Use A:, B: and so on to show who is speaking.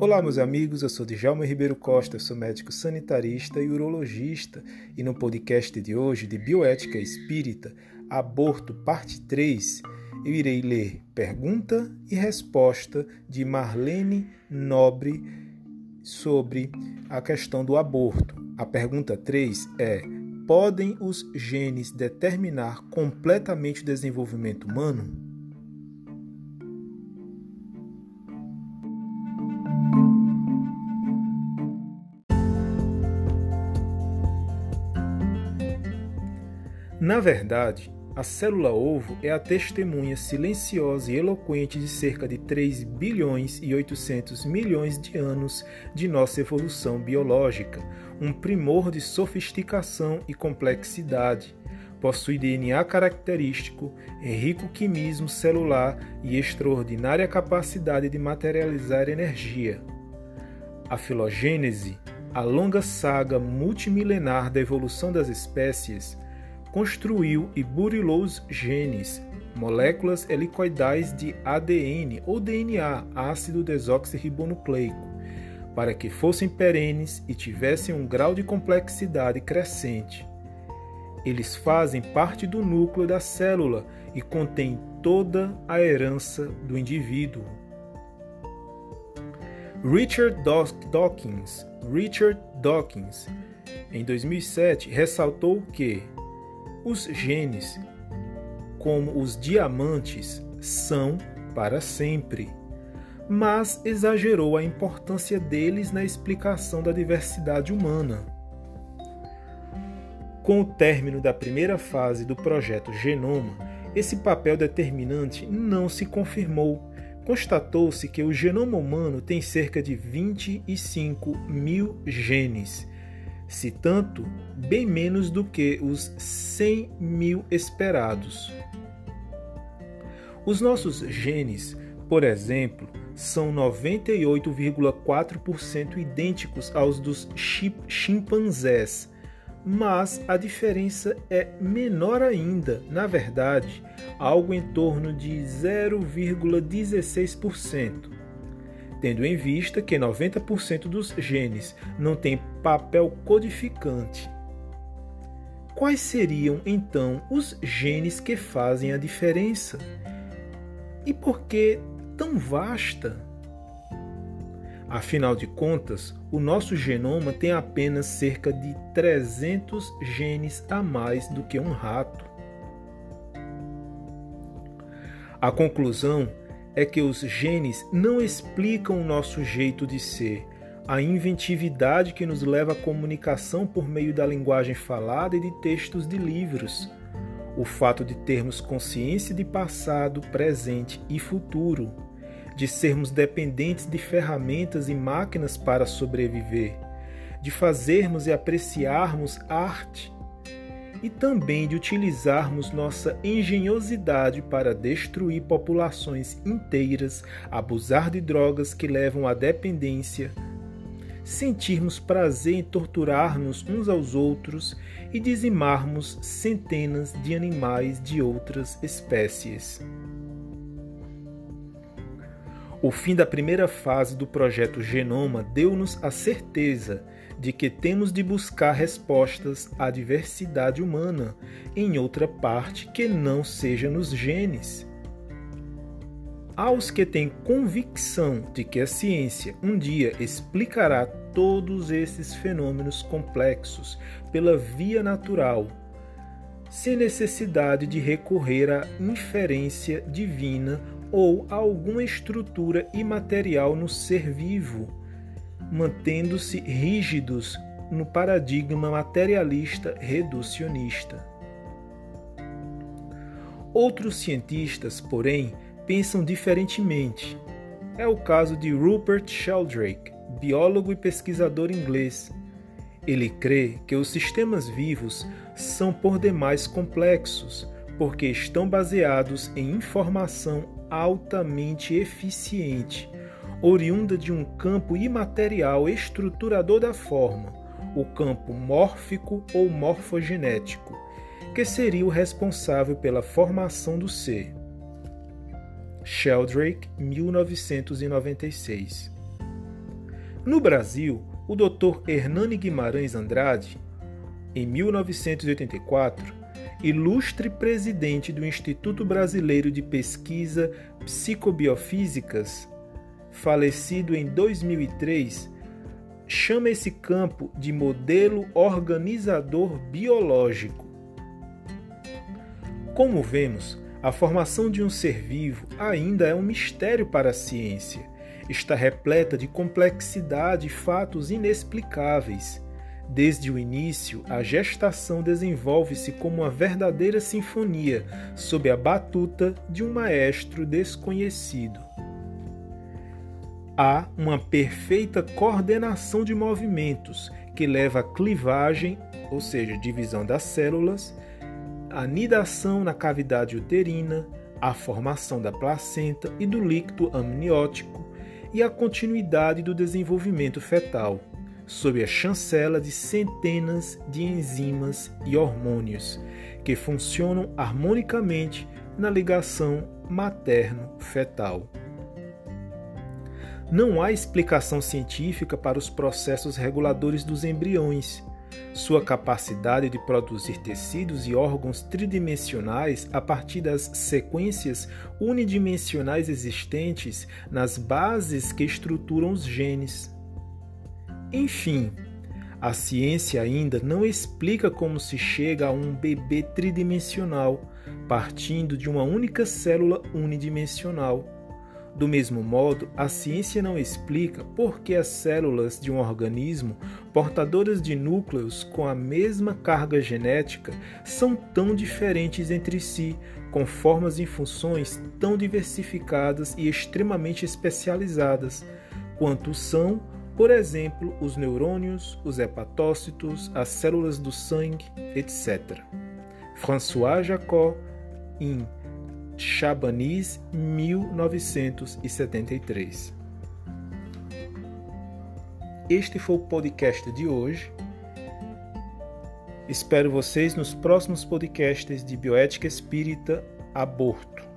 A: Olá, meus amigos, eu sou Djalma Ribeiro Costa, sou médico sanitarista e urologista, e no podcast de hoje de Bioética Espírita, Aborto, parte 3, eu irei ler pergunta e resposta de Marlene Nobre sobre a questão do aborto. A pergunta 3 é: podem os genes determinar completamente o desenvolvimento humano? Na verdade, a célula ovo é a testemunha silenciosa e eloquente de cerca de 3 bilhões e 800 milhões de anos de nossa evolução biológica, um primor de sofisticação e complexidade. Possui DNA característico, rico quimismo celular e extraordinária capacidade de materializar energia. A filogênese, a longa saga multimilenar da evolução das espécies, construiu e burilou os genes, moléculas helicoidais de ADN ou DNA, ácido desoxirribonucleico, para que fossem perenes e tivessem um grau de complexidade crescente. Eles fazem parte do núcleo da célula e contêm toda a herança do indivíduo. Richard Dawkins, Richard Dawkins, em 2007, ressaltou que os genes, como os diamantes, são para sempre, mas exagerou a importância deles na explicação da diversidade humana. Com o término da primeira fase do projeto Genoma, esse papel determinante não se confirmou. Constatou-se que o genoma humano tem cerca de 25 mil genes se tanto, bem menos do que os 100 mil esperados. Os nossos genes, por exemplo, são 98,4% idênticos aos dos chimpanzés, mas a diferença é menor ainda, na verdade, algo em torno de 0,16% tendo em vista que 90% dos genes não têm papel codificante. Quais seriam então os genes que fazem a diferença? E por que tão vasta? Afinal de contas, o nosso genoma tem apenas cerca de 300 genes a mais do que um rato. A conclusão é que os genes não explicam o nosso jeito de ser, a inventividade que nos leva à comunicação por meio da linguagem falada e de textos de livros, o fato de termos consciência de passado, presente e futuro, de sermos dependentes de ferramentas e máquinas para sobreviver, de fazermos e apreciarmos arte e também de utilizarmos nossa engenhosidade para destruir populações inteiras, abusar de drogas que levam à dependência, sentirmos prazer em torturar-nos uns aos outros e dizimarmos centenas de animais de outras espécies. O fim da primeira fase do projeto Genoma deu-nos a certeza de que temos de buscar respostas à diversidade humana em outra parte que não seja nos genes. Aos que têm convicção de que a ciência um dia explicará todos esses fenômenos complexos pela via natural, sem necessidade de recorrer à inferência divina ou a alguma estrutura imaterial no ser vivo, mantendo-se rígidos no paradigma materialista reducionista. Outros cientistas, porém, pensam diferentemente. É o caso de Rupert Sheldrake, biólogo e pesquisador inglês. Ele crê que os sistemas vivos são por demais complexos, porque estão baseados em informação altamente eficiente oriunda de um campo imaterial estruturador da forma, o campo mórfico ou morfogenético, que seria o responsável pela formação do ser. Sheldrake, 1996. No Brasil, o Dr. Hernani Guimarães Andrade, em 1984, ilustre presidente do Instituto Brasileiro de Pesquisa Psicobiofísicas, falecido em 2003, chama esse campo de modelo organizador biológico. Como vemos, a formação de um ser vivo ainda é um mistério para a ciência. Está repleta de complexidade e fatos inexplicáveis. Desde o início, a gestação desenvolve-se como uma verdadeira sinfonia sob a batuta de um maestro desconhecido. Há uma perfeita coordenação de movimentos que leva à clivagem, ou seja, divisão das células, a nidação na cavidade uterina, a formação da placenta e do líquido amniótico e a continuidade do desenvolvimento fetal, sob a chancela de centenas de enzimas e hormônios que funcionam harmonicamente na ligação materno-fetal. Não há explicação científica para os processos reguladores dos embriões. Sua capacidade de produzir tecidos e órgãos tridimensionais a partir das sequências unidimensionais existentes nas bases que estruturam os genes. Enfim, a ciência ainda não explica como se chega a um bebê tridimensional, partindo de uma única célula unidimensional do mesmo modo, a ciência não explica por que as células de um organismo portadoras de núcleos com a mesma carga genética são tão diferentes entre si, com formas e funções tão diversificadas e extremamente especializadas, quanto são, por exemplo, os neurônios, os hepatócitos, as células do sangue, etc. François Jacob, em Chabanis, 1973. Este foi o podcast de hoje. Espero vocês nos próximos podcasts de Bioética Espírita Aborto.